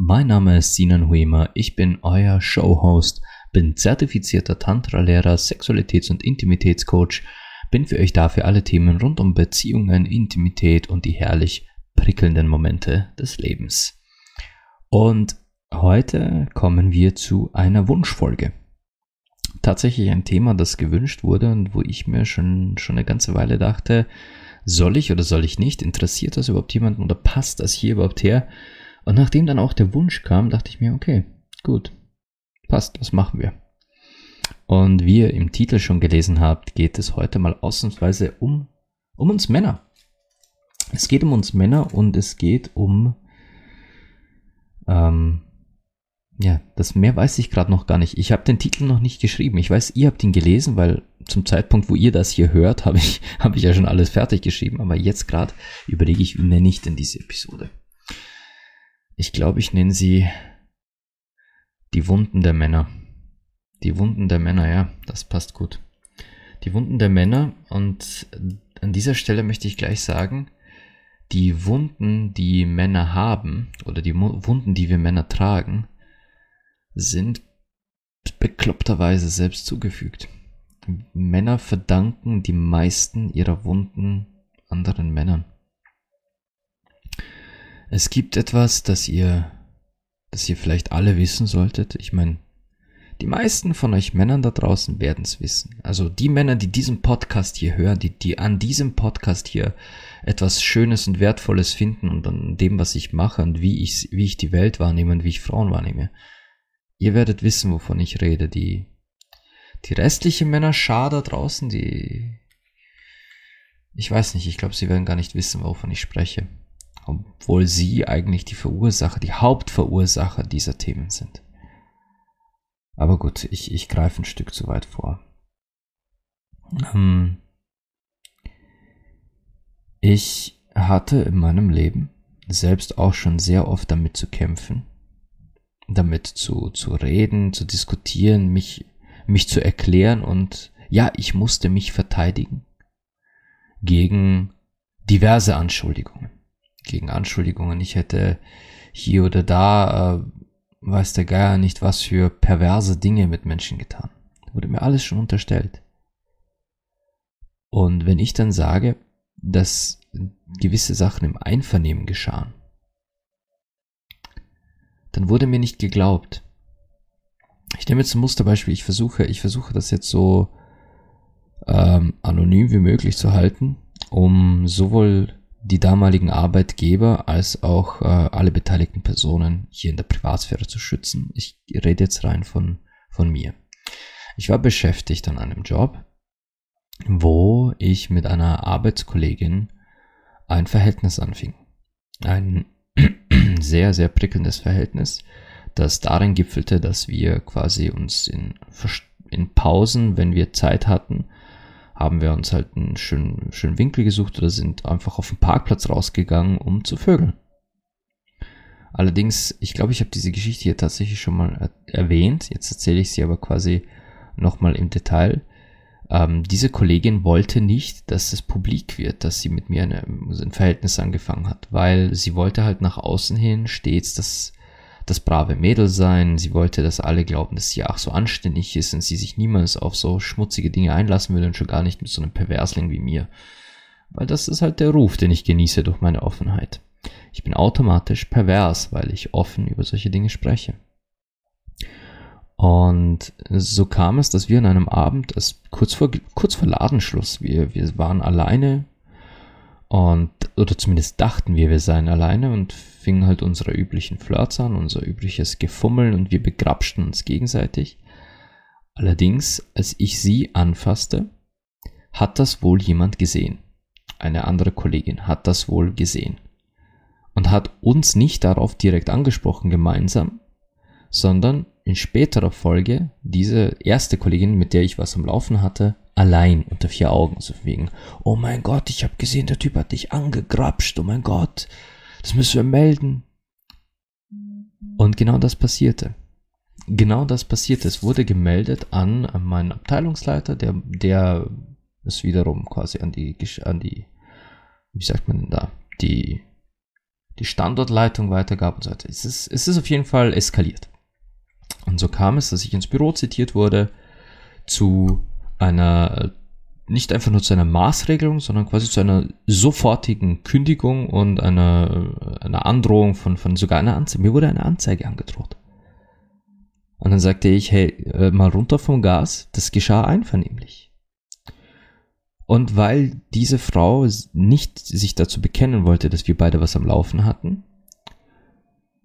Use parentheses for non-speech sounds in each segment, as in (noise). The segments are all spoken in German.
Mein Name ist Sinan Huemer, ich bin euer Showhost, bin zertifizierter Tantra-Lehrer, Sexualitäts- und Intimitätscoach, bin für euch da für alle Themen rund um Beziehungen, Intimität und die herrlich prickelnden Momente des Lebens. Und heute kommen wir zu einer Wunschfolge tatsächlich ein Thema, das gewünscht wurde und wo ich mir schon, schon eine ganze Weile dachte, soll ich oder soll ich nicht? Interessiert das überhaupt jemanden oder passt das hier überhaupt her? Und nachdem dann auch der Wunsch kam, dachte ich mir, okay, gut, passt, was machen wir? Und wie ihr im Titel schon gelesen habt, geht es heute mal ausnahmsweise um, um uns Männer. Es geht um uns Männer und es geht um ähm, ja, das mehr weiß ich gerade noch gar nicht. Ich habe den Titel noch nicht geschrieben. Ich weiß, ihr habt ihn gelesen, weil zum Zeitpunkt, wo ihr das hier hört, (laughs) habe ich, hab ich ja schon alles fertig geschrieben. Aber jetzt gerade überlege ich, wie nenne ich denn diese Episode? Ich glaube, ich nenne sie Die Wunden der Männer. Die Wunden der Männer, ja, das passt gut. Die Wunden der Männer und an dieser Stelle möchte ich gleich sagen, die Wunden, die Männer haben oder die Wunden, die wir Männer tragen, sind bekloppterweise selbst zugefügt. Männer verdanken die meisten ihrer Wunden anderen Männern. Es gibt etwas, das ihr, das ihr vielleicht alle wissen solltet. Ich meine, die meisten von euch Männern da draußen werden es wissen. Also die Männer, die diesen Podcast hier hören, die, die an diesem Podcast hier etwas Schönes und Wertvolles finden und an dem, was ich mache und wie ich, wie ich die Welt wahrnehme und wie ich Frauen wahrnehme. Ihr werdet wissen, wovon ich rede. Die, die restliche Männerschar da draußen, die. Ich weiß nicht, ich glaube, sie werden gar nicht wissen, wovon ich spreche. Obwohl sie eigentlich die Verursacher, die Hauptverursacher dieser Themen sind. Aber gut, ich, ich greife ein Stück zu weit vor. Ähm, ich hatte in meinem Leben selbst auch schon sehr oft damit zu kämpfen, damit zu, zu reden, zu diskutieren, mich, mich zu erklären und ja, ich musste mich verteidigen gegen diverse Anschuldigungen. Gegen Anschuldigungen, ich hätte hier oder da, äh, weiß der Geier nicht, was für perverse Dinge mit Menschen getan. Wurde mir alles schon unterstellt. Und wenn ich dann sage, dass gewisse Sachen im Einvernehmen geschahen, dann wurde mir nicht geglaubt. Ich nehme jetzt ein Musterbeispiel. Ich versuche, ich versuche das jetzt so ähm, anonym wie möglich zu halten, um sowohl die damaligen Arbeitgeber als auch äh, alle beteiligten Personen hier in der Privatsphäre zu schützen. Ich rede jetzt rein von, von mir. Ich war beschäftigt an einem Job, wo ich mit einer Arbeitskollegin ein Verhältnis anfing. Ein (clears throat) sehr, sehr prickelndes Verhältnis, das darin gipfelte, dass wir quasi uns in, in Pausen, wenn wir Zeit hatten, haben wir uns halt einen schönen, schönen Winkel gesucht oder sind einfach auf den Parkplatz rausgegangen, um zu vögeln. Allerdings, ich glaube, ich habe diese Geschichte hier tatsächlich schon mal erwähnt. Jetzt erzähle ich sie aber quasi nochmal im Detail. Ähm, diese Kollegin wollte nicht, dass es publik wird, dass sie mit mir eine, ein Verhältnis angefangen hat, weil sie wollte halt nach außen hin stets das, das brave Mädel sein. Sie wollte, dass alle glauben, dass sie auch so anständig ist und sie sich niemals auf so schmutzige Dinge einlassen würde und schon gar nicht mit so einem Perversling wie mir. Weil das ist halt der Ruf, den ich genieße durch meine Offenheit. Ich bin automatisch pervers, weil ich offen über solche Dinge spreche. Und so kam es, dass wir an einem Abend, kurz vor, kurz vor Ladenschluss, wir, wir waren alleine und, oder zumindest dachten wir, wir seien alleine und fingen halt unsere üblichen Flirts an, unser übliches Gefummeln und wir begrapschten uns gegenseitig. Allerdings, als ich sie anfasste, hat das wohl jemand gesehen. Eine andere Kollegin hat das wohl gesehen und hat uns nicht darauf direkt angesprochen gemeinsam, sondern in späterer Folge diese erste Kollegin, mit der ich was am Laufen hatte, allein unter vier Augen, so wegen, oh mein Gott, ich habe gesehen, der Typ hat dich angegrapscht, oh mein Gott, das müssen wir melden. Und genau das passierte. Genau das passierte. Es wurde gemeldet an meinen Abteilungsleiter, der, der es wiederum quasi an die, an die, wie sagt man denn da, die, die Standortleitung weitergab und so weiter. Es ist, es ist auf jeden Fall eskaliert. Und so kam es, dass ich ins Büro zitiert wurde zu einer, nicht einfach nur zu einer Maßregelung, sondern quasi zu einer sofortigen Kündigung und einer, einer Androhung von, von sogar einer Anzeige. Mir wurde eine Anzeige angedroht. Und dann sagte ich, hey, äh, mal runter vom Gas, das geschah einvernehmlich. Und weil diese Frau nicht sich dazu bekennen wollte, dass wir beide was am Laufen hatten,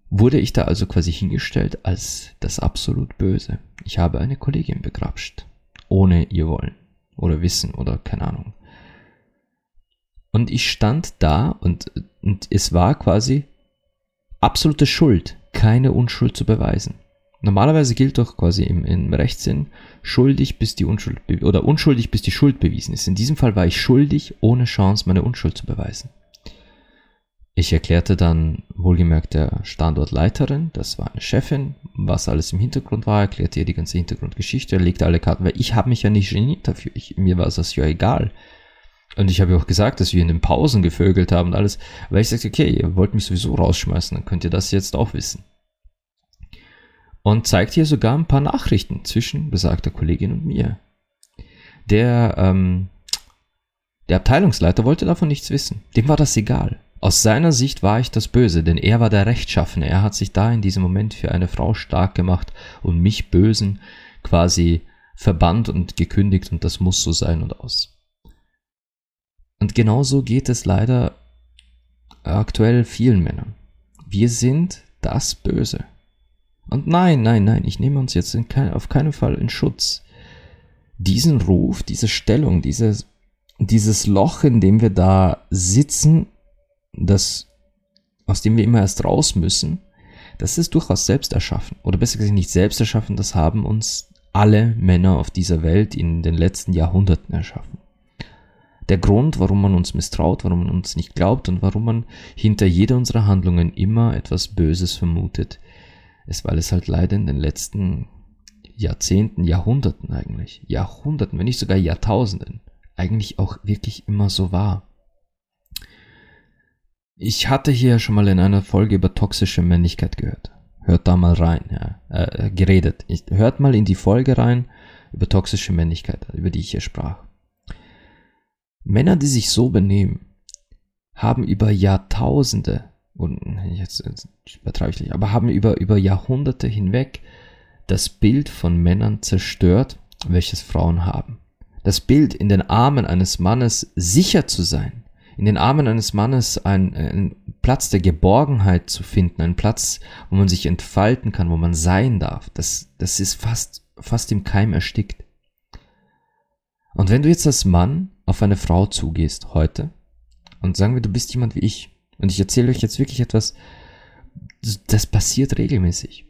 wurde ich da also quasi hingestellt als das absolut Böse. Ich habe eine Kollegin begrapscht, ohne ihr Wollen oder Wissen oder keine Ahnung. Und ich stand da und, und es war quasi absolute Schuld, keine Unschuld zu beweisen. Normalerweise gilt doch quasi im, im Rechtssinn schuldig bis die Unschuld oder unschuldig bis die Schuld bewiesen ist. In diesem Fall war ich schuldig, ohne Chance meine Unschuld zu beweisen. Ich erklärte dann wohlgemerkt der Standortleiterin, das war eine Chefin, was alles im Hintergrund war, erklärte ihr die ganze Hintergrundgeschichte, legte alle Karten, weil ich habe mich ja nicht geniert dafür, ich, mir war das ja egal. Und ich habe auch gesagt, dass wir in den Pausen gevögelt haben und alles, weil ich sagte, okay, ihr wollt mich sowieso rausschmeißen, dann könnt ihr das jetzt auch wissen und zeigt hier sogar ein paar Nachrichten zwischen besagter Kollegin und mir. Der, ähm, der Abteilungsleiter wollte davon nichts wissen. Dem war das egal. Aus seiner Sicht war ich das Böse, denn er war der Rechtschaffene. Er hat sich da in diesem Moment für eine Frau stark gemacht und mich Bösen quasi verbannt und gekündigt und das muss so sein und aus. Und genauso geht es leider aktuell vielen Männern. Wir sind das Böse. Und nein, nein, nein, ich nehme uns jetzt kein, auf keinen Fall in Schutz. Diesen Ruf, diese Stellung, dieses, dieses Loch, in dem wir da sitzen, das, aus dem wir immer erst raus müssen, das ist durchaus selbst erschaffen. Oder besser gesagt nicht selbst erschaffen, das haben uns alle Männer auf dieser Welt in den letzten Jahrhunderten erschaffen. Der Grund, warum man uns misstraut, warum man uns nicht glaubt und warum man hinter jeder unserer Handlungen immer etwas Böses vermutet, ist, weil es halt leider in den letzten Jahrzehnten, Jahrhunderten eigentlich, Jahrhunderten, wenn nicht sogar Jahrtausenden, eigentlich auch wirklich immer so war. Ich hatte hier schon mal in einer Folge über toxische Männlichkeit gehört. Hört da mal rein, ja, äh, geredet. Ich, hört mal in die Folge rein über toxische Männlichkeit, über die ich hier sprach. Männer, die sich so benehmen, haben über Jahrtausende und jetzt, jetzt übertreibe ich nicht, aber haben über, über Jahrhunderte hinweg das Bild von Männern zerstört, welches Frauen haben. Das Bild, in den Armen eines Mannes sicher zu sein, in den Armen eines Mannes einen Platz der Geborgenheit zu finden, einen Platz, wo man sich entfalten kann, wo man sein darf, das, das ist fast, fast im Keim erstickt. Und wenn du jetzt als Mann auf eine Frau zugehst heute und sagen wir, du bist jemand wie ich, und ich erzähle euch jetzt wirklich etwas, das passiert regelmäßig.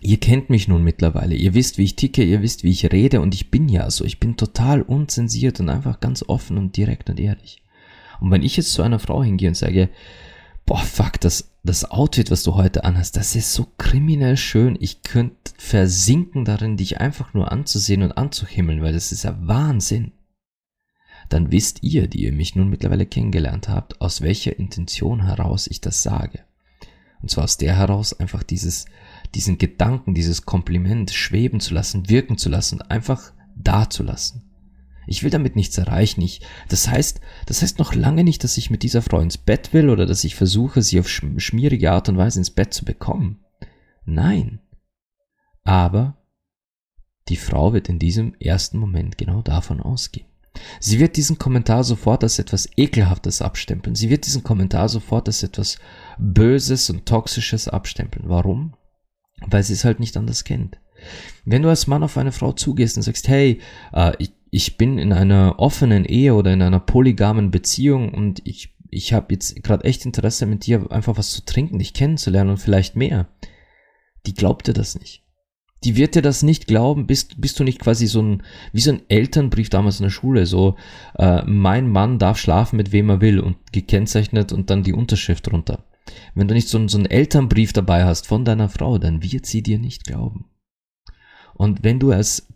Ihr kennt mich nun mittlerweile, ihr wisst, wie ich ticke, ihr wisst, wie ich rede und ich bin ja so, ich bin total unzensiert und einfach ganz offen und direkt und ehrlich. Und wenn ich jetzt zu einer Frau hingehe und sage, boah, fuck, das, das Outfit, was du heute anhast, das ist so kriminell schön, ich könnte versinken darin, dich einfach nur anzusehen und anzuhimmeln, weil das ist ja Wahnsinn dann wisst ihr, die ihr mich nun mittlerweile kennengelernt habt, aus welcher Intention heraus ich das sage. Und zwar aus der heraus einfach dieses, diesen Gedanken, dieses Kompliment schweben zu lassen, wirken zu lassen, einfach da zu lassen. Ich will damit nichts erreichen. Ich, das heißt, das heißt noch lange nicht, dass ich mit dieser Frau ins Bett will oder dass ich versuche, sie auf schmierige Art und Weise ins Bett zu bekommen. Nein. Aber die Frau wird in diesem ersten Moment genau davon ausgehen. Sie wird diesen Kommentar sofort als etwas Ekelhaftes abstempeln. Sie wird diesen Kommentar sofort als etwas Böses und Toxisches abstempeln. Warum? Weil sie es halt nicht anders kennt. Wenn du als Mann auf eine Frau zugehst und sagst, hey, äh, ich, ich bin in einer offenen Ehe oder in einer polygamen Beziehung und ich, ich habe jetzt gerade echt Interesse mit dir einfach was zu trinken, dich kennenzulernen und vielleicht mehr, die glaubt dir das nicht. Die wird dir das nicht glauben, bist, bist du nicht quasi so ein, wie so ein Elternbrief damals in der Schule, so, äh, mein Mann darf schlafen mit wem er will und gekennzeichnet und dann die Unterschrift drunter. Wenn du nicht so, so einen Elternbrief dabei hast von deiner Frau, dann wird sie dir nicht glauben. Und wenn du als,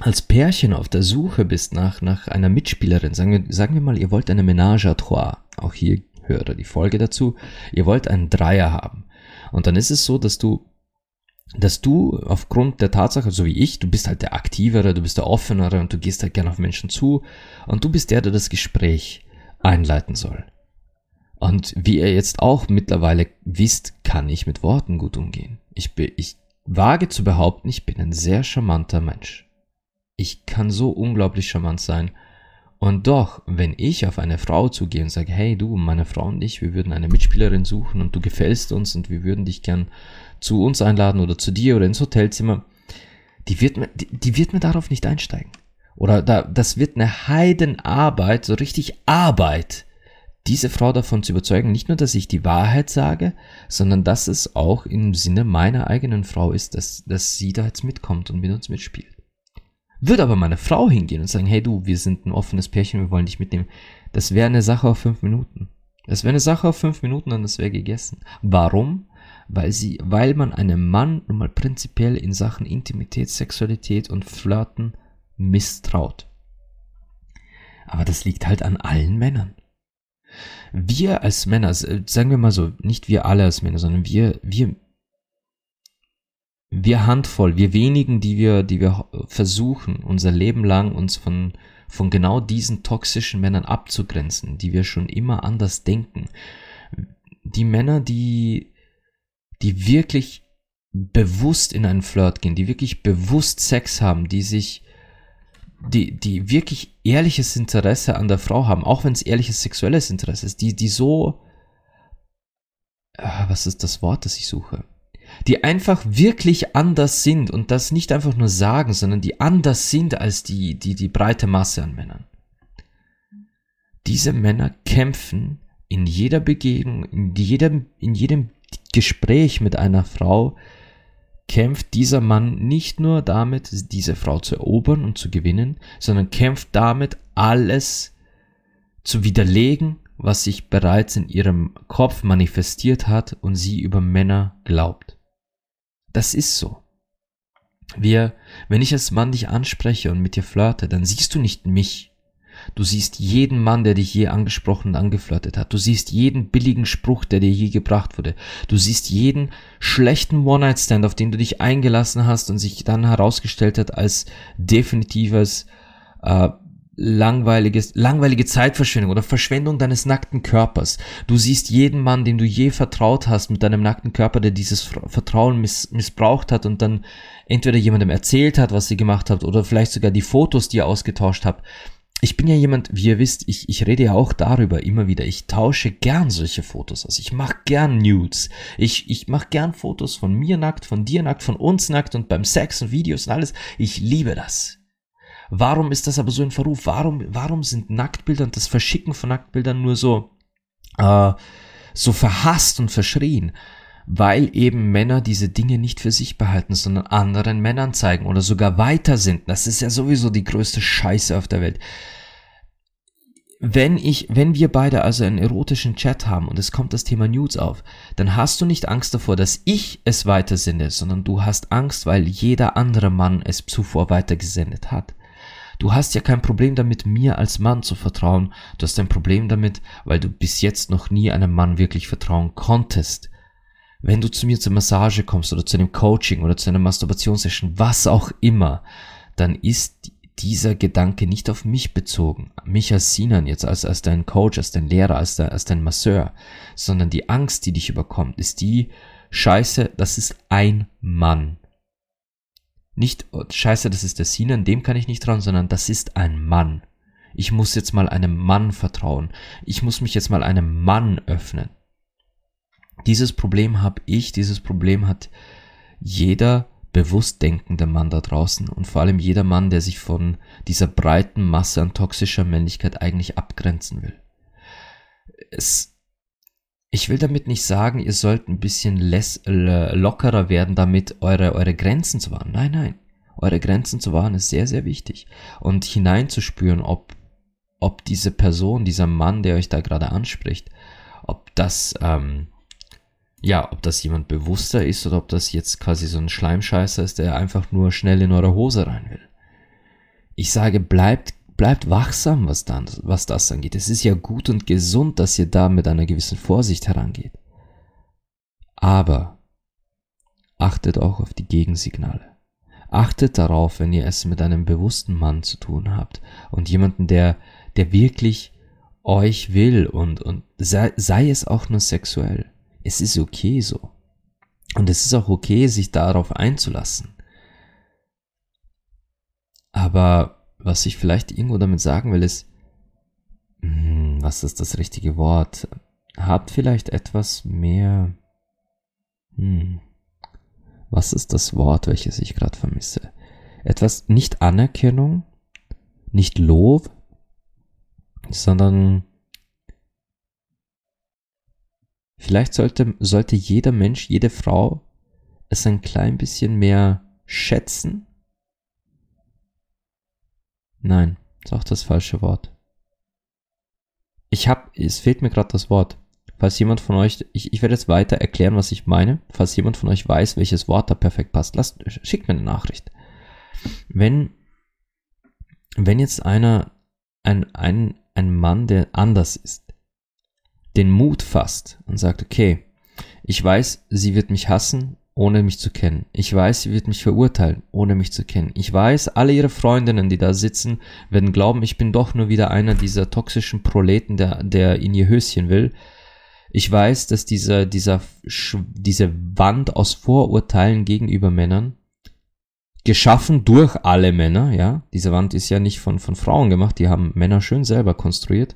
als Pärchen auf der Suche bist nach, nach einer Mitspielerin, sagen wir, sagen wir mal, ihr wollt eine Ménage à trois, auch hier höre die Folge dazu, ihr wollt einen Dreier haben. Und dann ist es so, dass du dass du aufgrund der Tatsache, so wie ich, du bist halt der Aktivere, du bist der Offenere und du gehst halt gerne auf Menschen zu und du bist der, der das Gespräch einleiten soll. Und wie ihr jetzt auch mittlerweile wisst, kann ich mit Worten gut umgehen. Ich, ich wage zu behaupten, ich bin ein sehr charmanter Mensch. Ich kann so unglaublich charmant sein. Und doch, wenn ich auf eine Frau zugehe und sage, hey du, meine Frau und ich, wir würden eine Mitspielerin suchen und du gefällst uns und wir würden dich gern zu uns einladen oder zu dir oder ins Hotelzimmer, die wird mir, die, die wird mir darauf nicht einsteigen. Oder da, das wird eine Heidenarbeit, so richtig Arbeit, diese Frau davon zu überzeugen, nicht nur, dass ich die Wahrheit sage, sondern dass es auch im Sinne meiner eigenen Frau ist, dass, dass sie da jetzt mitkommt und mit uns mitspielt. Würde aber meine Frau hingehen und sagen, hey du, wir sind ein offenes Pärchen, wir wollen dich mitnehmen. Das wäre eine Sache auf fünf Minuten. Das wäre eine Sache auf fünf Minuten und das wäre gegessen. Warum? Weil sie, weil man einem Mann nun mal prinzipiell in Sachen Intimität, Sexualität und Flirten misstraut. Aber das liegt halt an allen Männern wir als Männer, sagen wir mal so, nicht wir alle als Männer, sondern wir, wir, wir Handvoll, wir wenigen, die wir, die wir versuchen, unser Leben lang uns von, von genau diesen toxischen Männern abzugrenzen, die wir schon immer anders denken. Die Männer, die, die wirklich bewusst in einen Flirt gehen, die wirklich bewusst Sex haben, die sich die, die wirklich ehrliches Interesse an der Frau haben, auch wenn es ehrliches sexuelles Interesse ist, die, die so, äh, was ist das Wort, das ich suche? Die einfach wirklich anders sind und das nicht einfach nur sagen, sondern die anders sind als die, die, die breite Masse an Männern. Diese Männer kämpfen in jeder Begegnung, in jedem, in jedem Gespräch mit einer Frau kämpft dieser Mann nicht nur damit, diese Frau zu erobern und zu gewinnen, sondern kämpft damit, alles zu widerlegen, was sich bereits in ihrem Kopf manifestiert hat und sie über Männer glaubt. Das ist so. Wir, wenn ich als Mann dich anspreche und mit dir flirte, dann siehst du nicht mich, Du siehst jeden Mann, der dich je angesprochen und angeflirtet hat. Du siehst jeden billigen Spruch, der dir je gebracht wurde. Du siehst jeden schlechten One-Night-Stand, auf den du dich eingelassen hast und sich dann herausgestellt hat als definitives äh, langweiliges, langweilige Zeitverschwendung oder Verschwendung deines nackten Körpers. Du siehst jeden Mann, dem du je vertraut hast mit deinem nackten Körper, der dieses Vertrauen miss missbraucht hat und dann entweder jemandem erzählt hat, was ihr gemacht habt oder vielleicht sogar die Fotos, die ihr ausgetauscht habt ich bin ja jemand, wie ihr wisst, ich, ich rede ja auch darüber immer wieder. Ich tausche gern solche Fotos aus. Ich mache gern Nudes. Ich, ich mache gern Fotos von mir nackt, von dir nackt, von uns nackt und beim Sex und Videos und alles. Ich liebe das. Warum ist das aber so in Verruf? Warum, warum sind Nacktbilder und das Verschicken von Nacktbildern nur so, äh, so verhasst und verschrien? weil eben Männer diese Dinge nicht für sich behalten, sondern anderen Männern zeigen oder sogar weiter sind. Das ist ja sowieso die größte Scheiße auf der Welt. Wenn ich, wenn wir beide also einen erotischen Chat haben und es kommt das Thema Nudes auf, dann hast du nicht Angst davor, dass ich es weitersende, sondern du hast Angst, weil jeder andere Mann es zuvor weitergesendet hat. Du hast ja kein Problem damit, mir als Mann zu vertrauen. Du hast ein Problem damit, weil du bis jetzt noch nie einem Mann wirklich vertrauen konntest wenn du zu mir zur Massage kommst oder zu einem Coaching oder zu einer Masturbationssession, was auch immer, dann ist dieser Gedanke nicht auf mich bezogen, mich als Sinan jetzt als, als dein Coach, als dein Lehrer, als, dein, als dein Masseur, sondern die Angst, die dich überkommt, ist die, scheiße, das ist ein Mann. Nicht, oh, scheiße, das ist der Sinan, dem kann ich nicht trauen, sondern das ist ein Mann. Ich muss jetzt mal einem Mann vertrauen. Ich muss mich jetzt mal einem Mann öffnen. Dieses Problem habe ich, dieses Problem hat jeder bewusst denkende Mann da draußen und vor allem jeder Mann, der sich von dieser breiten Masse an toxischer Männlichkeit eigentlich abgrenzen will. Es, ich will damit nicht sagen, ihr sollt ein bisschen less, lockerer werden, damit eure, eure Grenzen zu wahren. Nein, nein. Eure Grenzen zu wahren ist sehr, sehr wichtig. Und hineinzuspüren, ob, ob diese Person, dieser Mann, der euch da gerade anspricht, ob das, ähm, ja, ob das jemand bewusster ist oder ob das jetzt quasi so ein Schleimscheißer ist, der einfach nur schnell in eure Hose rein will. Ich sage, bleibt, bleibt wachsam, was, dann, was das angeht. Es ist ja gut und gesund, dass ihr da mit einer gewissen Vorsicht herangeht. Aber achtet auch auf die Gegensignale. Achtet darauf, wenn ihr es mit einem bewussten Mann zu tun habt und jemanden, der, der wirklich euch will und, und sei, sei es auch nur sexuell. Es ist okay so. Und es ist auch okay, sich darauf einzulassen. Aber was ich vielleicht irgendwo damit sagen will, ist, hm, was ist das richtige Wort? Habt vielleicht etwas mehr, hm, was ist das Wort, welches ich gerade vermisse? Etwas nicht Anerkennung, nicht Lob, sondern vielleicht sollte, sollte jeder Mensch, jede Frau es ein klein bisschen mehr schätzen. Nein, ist auch das falsche Wort. Ich hab, es fehlt mir gerade das Wort. Falls jemand von euch, ich, ich werde jetzt weiter erklären, was ich meine. Falls jemand von euch weiß, welches Wort da perfekt passt, lasst, schickt mir eine Nachricht. Wenn, wenn jetzt einer, ein, ein, ein Mann, der anders ist, den Mut fasst und sagt, okay, ich weiß, sie wird mich hassen, ohne mich zu kennen. Ich weiß, sie wird mich verurteilen, ohne mich zu kennen. Ich weiß, alle ihre Freundinnen, die da sitzen, werden glauben, ich bin doch nur wieder einer dieser toxischen Proleten, der, der in ihr Höschen will. Ich weiß, dass dieser, dieser, diese Wand aus Vorurteilen gegenüber Männern, geschaffen durch alle Männer, ja, diese Wand ist ja nicht von, von Frauen gemacht, die haben Männer schön selber konstruiert.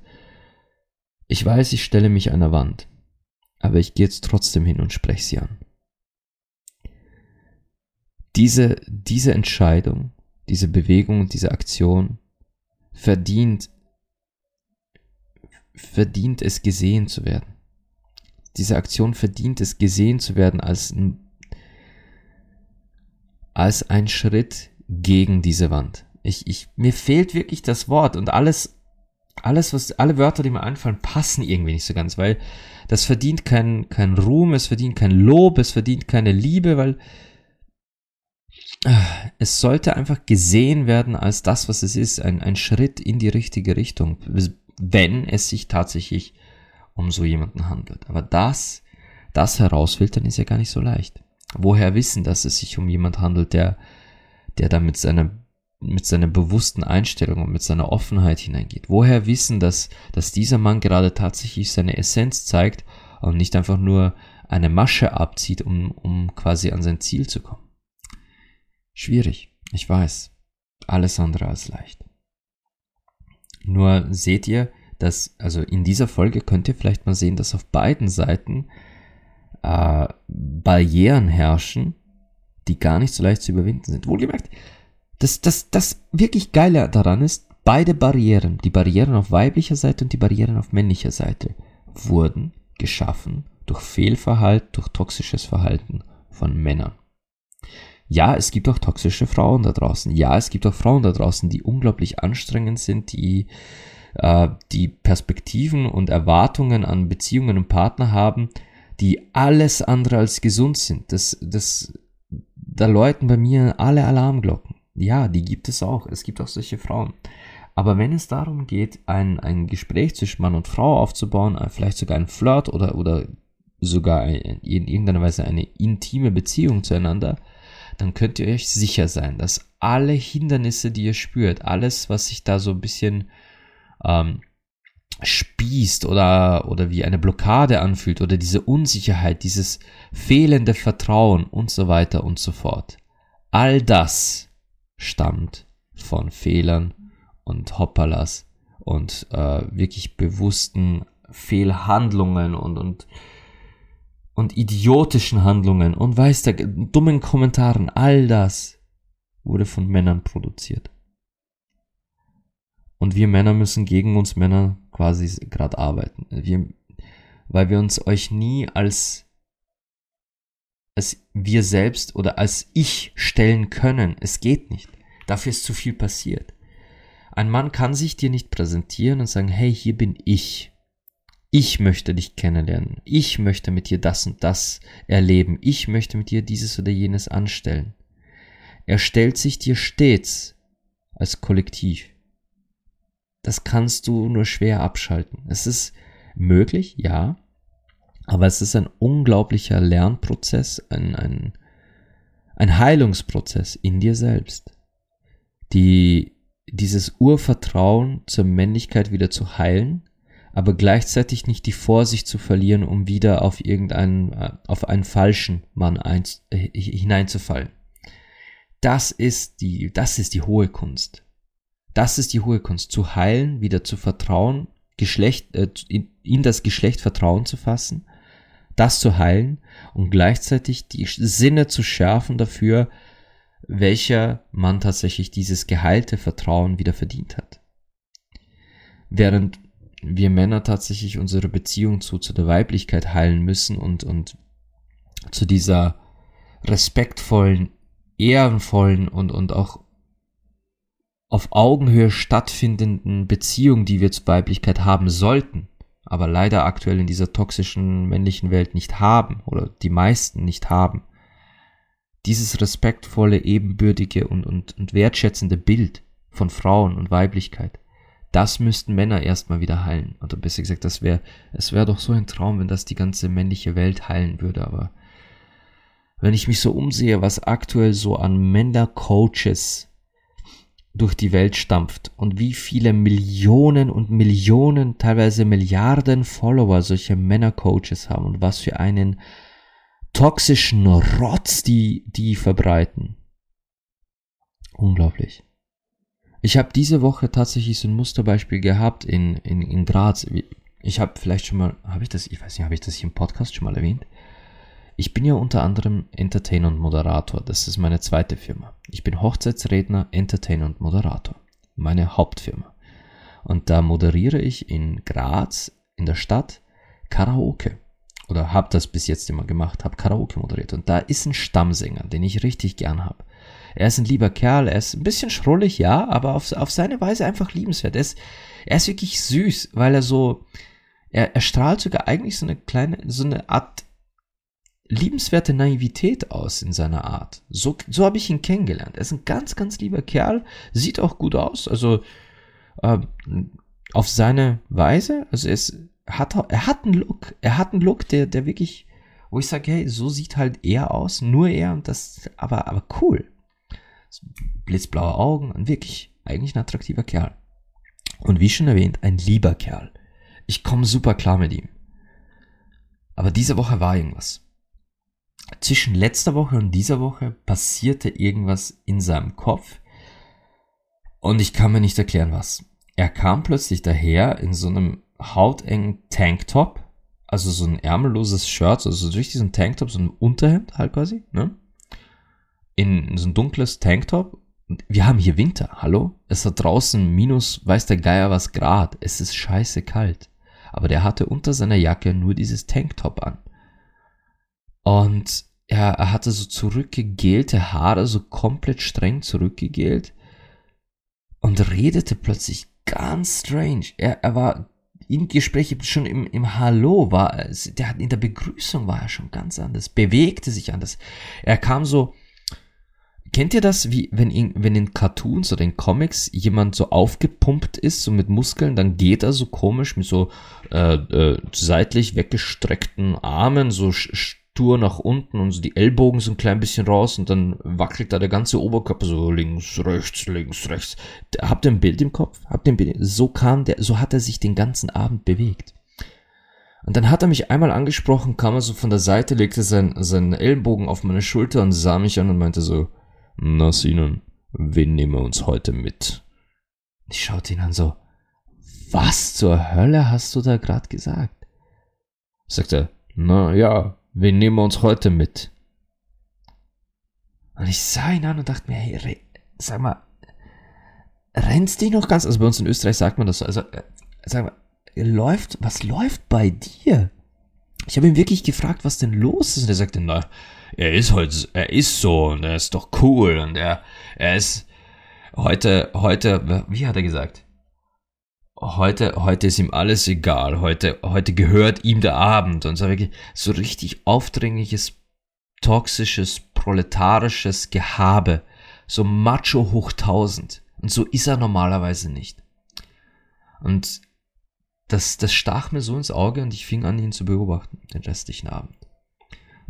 Ich weiß, ich stelle mich der Wand, aber ich gehe jetzt trotzdem hin und spreche sie an. Diese, diese Entscheidung, diese Bewegung und diese Aktion verdient, verdient es gesehen zu werden diese Aktion verdient es, gesehen zu werden als ein, als ein Schritt gegen diese Wand. Ich, ich, mir fehlt wirklich das Wort und alles, alles, was, alle Wörter, die mir einfallen, passen irgendwie nicht so ganz, weil das verdient kein, kein Ruhm, es verdient kein Lob, es verdient keine Liebe, weil es sollte einfach gesehen werden als das, was es ist, ein, ein Schritt in die richtige Richtung, wenn es sich tatsächlich um so jemanden handelt. Aber das, das herausfiltern ist ja gar nicht so leicht. Woher wissen, dass es sich um jemand handelt, der, der da mit seiner, mit seiner bewussten Einstellung und mit seiner Offenheit hineingeht? Woher wissen, dass, dass dieser Mann gerade tatsächlich seine Essenz zeigt und nicht einfach nur eine Masche abzieht, um, um quasi an sein Ziel zu kommen? Schwierig, ich weiß. Alles andere als leicht. Nur seht ihr, dass, also in dieser Folge könnt ihr vielleicht mal sehen, dass auf beiden Seiten äh, Barrieren herrschen, die gar nicht so leicht zu überwinden sind. Wohlgemerkt, das, das, das wirklich Geile daran ist, beide Barrieren, die Barrieren auf weiblicher Seite und die Barrieren auf männlicher Seite, wurden geschaffen durch Fehlverhalten, durch toxisches Verhalten von Männern. Ja, es gibt auch toxische Frauen da draußen. Ja, es gibt auch Frauen da draußen, die unglaublich anstrengend sind, die äh, die Perspektiven und Erwartungen an Beziehungen und Partner haben, die alles andere als gesund sind. Das, das, da läuten bei mir alle Alarmglocken. Ja, die gibt es auch. Es gibt auch solche Frauen. Aber wenn es darum geht, ein, ein Gespräch zwischen Mann und Frau aufzubauen, äh, vielleicht sogar ein Flirt oder, oder sogar in irgendeiner Weise eine intime Beziehung zueinander, dann könnt ihr euch sicher sein, dass alle Hindernisse, die ihr spürt, alles, was sich da so ein bisschen ähm, spießt oder, oder wie eine Blockade anfühlt oder diese Unsicherheit, dieses fehlende Vertrauen und so weiter und so fort. All das stammt von Fehlern und Hoppalas und äh, wirklich bewussten Fehlhandlungen und, und, und idiotischen Handlungen und weiß der dummen Kommentaren. All das wurde von Männern produziert. Und wir Männer müssen gegen uns Männer quasi gerade arbeiten. Wir, weil wir uns euch nie als als wir selbst oder als ich stellen können. Es geht nicht. Dafür ist zu viel passiert. Ein Mann kann sich dir nicht präsentieren und sagen, hey, hier bin ich. Ich möchte dich kennenlernen. Ich möchte mit dir das und das erleben. Ich möchte mit dir dieses oder jenes anstellen. Er stellt sich dir stets als Kollektiv. Das kannst du nur schwer abschalten. Es ist möglich, ja, aber es ist ein unglaublicher Lernprozess, ein, ein, ein Heilungsprozess in dir selbst. Die, dieses Urvertrauen zur Männlichkeit wieder zu heilen, aber gleichzeitig nicht die Vorsicht zu verlieren, um wieder auf irgendeinen, äh, auf einen falschen Mann ein, äh, hineinzufallen. Das ist die, das ist die hohe Kunst. Das ist die hohe Kunst, zu heilen, wieder zu vertrauen, Geschlecht, äh, in, in das Geschlecht Vertrauen zu fassen das zu heilen und gleichzeitig die Sinne zu schärfen dafür, welcher Mann tatsächlich dieses geheilte Vertrauen wieder verdient hat. Während wir Männer tatsächlich unsere Beziehung zu, zu der Weiblichkeit heilen müssen und, und zu dieser respektvollen, ehrenvollen und, und auch auf Augenhöhe stattfindenden Beziehung, die wir zur Weiblichkeit haben sollten, aber leider aktuell in dieser toxischen männlichen Welt nicht haben oder die meisten nicht haben. Dieses respektvolle, ebenbürtige und, und, und wertschätzende Bild von Frauen und Weiblichkeit, das müssten Männer erstmal wieder heilen. Oder besser gesagt, das wäre, es wäre doch so ein Traum, wenn das die ganze männliche Welt heilen würde, aber wenn ich mich so umsehe, was aktuell so an Männer-Coaches durch die Welt stampft und wie viele Millionen und Millionen, teilweise Milliarden Follower solche Männercoaches haben und was für einen toxischen Rotz die, die verbreiten. Unglaublich. Ich habe diese Woche tatsächlich so ein Musterbeispiel gehabt in, in, in Graz. Ich habe vielleicht schon mal, habe ich das, ich weiß nicht, habe ich das hier im Podcast schon mal erwähnt? Ich bin ja unter anderem Entertainer und Moderator. Das ist meine zweite Firma. Ich bin Hochzeitsredner, Entertainer und Moderator. Meine Hauptfirma. Und da moderiere ich in Graz, in der Stadt, Karaoke. Oder habe das bis jetzt immer gemacht, habe Karaoke moderiert. Und da ist ein Stammsänger, den ich richtig gern habe. Er ist ein lieber Kerl, er ist ein bisschen schrullig, ja, aber auf, auf seine Weise einfach liebenswert. Er ist, er ist wirklich süß, weil er so, er, er strahlt sogar eigentlich so eine kleine, so eine Art liebenswerte Naivität aus in seiner Art. So, so habe ich ihn kennengelernt. Er ist ein ganz, ganz lieber Kerl, sieht auch gut aus, also äh, auf seine Weise. Also er, ist, hat, er hat einen Look, er hat einen Look, der, der wirklich, wo ich sage, hey, so sieht halt er aus, nur er und das, aber, aber cool. Blitzblaue Augen, und wirklich, eigentlich ein attraktiver Kerl. Und wie schon erwähnt, ein lieber Kerl. Ich komme super klar mit ihm. Aber diese Woche war irgendwas zwischen letzter Woche und dieser Woche passierte irgendwas in seinem Kopf und ich kann mir nicht erklären was. Er kam plötzlich daher in so einem hautengen Tanktop, also so ein ärmelloses Shirt, also durch diesen Tanktop, so ein Unterhemd halt quasi, ne? In so ein dunkles Tanktop. Wir haben hier Winter, hallo? Es hat draußen minus, weiß der Geier was Grad. Es ist scheiße kalt. Aber der hatte unter seiner Jacke nur dieses Tanktop an. Und er, er hatte so zurückgegelte Haare, so komplett streng zurückgegelt. Und redete plötzlich ganz strange. Er, er war im Gespräch, schon im, im Hallo war, der, in der Begrüßung war er schon ganz anders, bewegte sich anders. Er kam so, kennt ihr das, wie wenn in, wenn in Cartoons oder in Comics jemand so aufgepumpt ist, so mit Muskeln, dann geht er so komisch mit so äh, äh, seitlich weggestreckten Armen, so stur nach unten und so die Ellbogen so ein klein bisschen raus und dann wackelt da der ganze Oberkörper so links, rechts, links, rechts. Habt ihr ein Bild im Kopf? Habt ihr ein Bild? So kam der, so hat er sich den ganzen Abend bewegt. Und dann hat er mich einmal angesprochen, kam er so von der Seite, legte sein, seinen Ellenbogen auf meine Schulter und sah mich an und meinte so, na Sinan, wen nehmen wir uns heute mit? Ich schaute ihn an so, was zur Hölle hast du da gerade gesagt? Sagt er, na ja, Wen nehmen wir uns heute mit? Und ich sah ihn an und dachte mir, hey, sag mal, rennst du noch ganz? Also bei uns in Österreich sagt man das so. Also, äh, sag mal, läuft, was läuft bei dir? Ich habe ihn wirklich gefragt, was denn los ist. Und er sagte, na, er ist halt, er ist so und er ist doch cool und er, er ist heute, heute, wie hat er gesagt? Heute, heute ist ihm alles egal. Heute, heute gehört ihm der Abend und so wirklich so richtig aufdringliches, toxisches, proletarisches Gehabe. So Macho hoch tausend. Und so ist er normalerweise nicht. Und das, das stach mir so ins Auge und ich fing an, ihn zu beobachten, den restlichen Abend.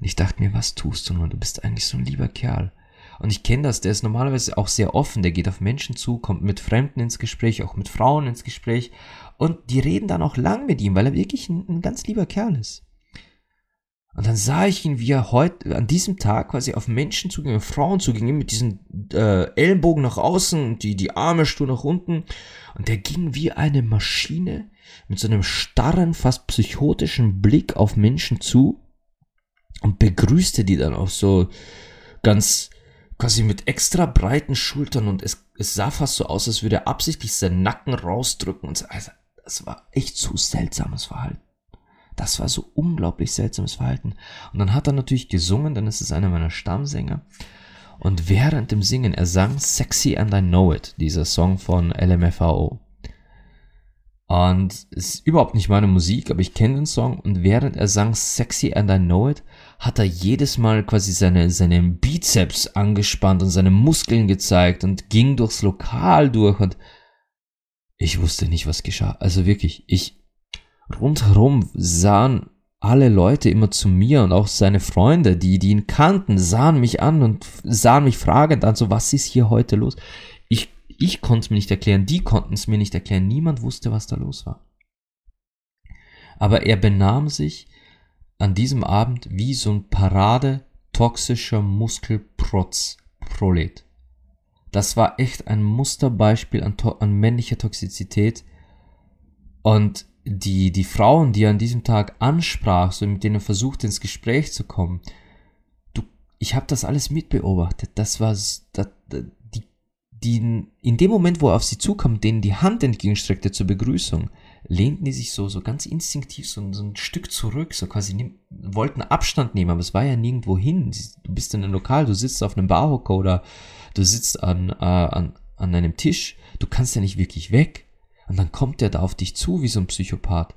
Und ich dachte mir, was tust du nur? Du bist eigentlich so ein lieber Kerl. Und ich kenne das, der ist normalerweise auch sehr offen, der geht auf Menschen zu, kommt mit Fremden ins Gespräch, auch mit Frauen ins Gespräch. Und die reden dann auch lang mit ihm, weil er wirklich ein, ein ganz lieber Kerl ist. Und dann sah ich ihn, wie er heute, an diesem Tag quasi auf Menschen zuging, auf Frauen zuging, mit diesen äh, Ellenbogen nach außen und die, die Arme stur nach unten. Und der ging wie eine Maschine mit so einem starren, fast psychotischen Blick auf Menschen zu und begrüßte die dann auch so ganz quasi mit extra breiten Schultern und es, es sah fast so aus, als würde er absichtlich seinen Nacken rausdrücken und so. Also, das war echt zu seltsames Verhalten. Das war so unglaublich seltsames Verhalten. Und dann hat er natürlich gesungen, dann ist es einer meiner Stammsänger. Und während dem Singen, er sang Sexy and I Know It, dieser Song von LMFAO. Und ist überhaupt nicht meine Musik, aber ich kenne den Song. Und während er sang Sexy and I Know It, hat er jedes Mal quasi seine, seine Bizeps angespannt und seine Muskeln gezeigt und ging durchs Lokal durch und ich wusste nicht, was geschah. Also wirklich, ich, rundherum sahen alle Leute immer zu mir und auch seine Freunde, die, die ihn kannten, sahen mich an und sahen mich fragend an, so was ist hier heute los? Ich ich konnte es mir nicht erklären, die konnten es mir nicht erklären, niemand wusste, was da los war. Aber er benahm sich an diesem Abend wie so ein Parade toxischer Muskelprotz Prolet. Das war echt ein Musterbeispiel an, an männlicher Toxizität. Und die, die Frauen, die er an diesem Tag ansprach, so mit denen er versuchte ins Gespräch zu kommen, du, ich habe das alles mitbeobachtet. Das war, das, die in dem Moment, wo er auf sie zukam, denen die Hand entgegenstreckte zur Begrüßung, lehnten die sich so, so ganz instinktiv so, so ein Stück zurück, so quasi nehm, wollten Abstand nehmen, aber es war ja nirgendwo hin. Du bist in einem Lokal, du sitzt auf einem Barhocker oder du sitzt an, äh, an, an einem Tisch, du kannst ja nicht wirklich weg. Und dann kommt er da auf dich zu, wie so ein Psychopath.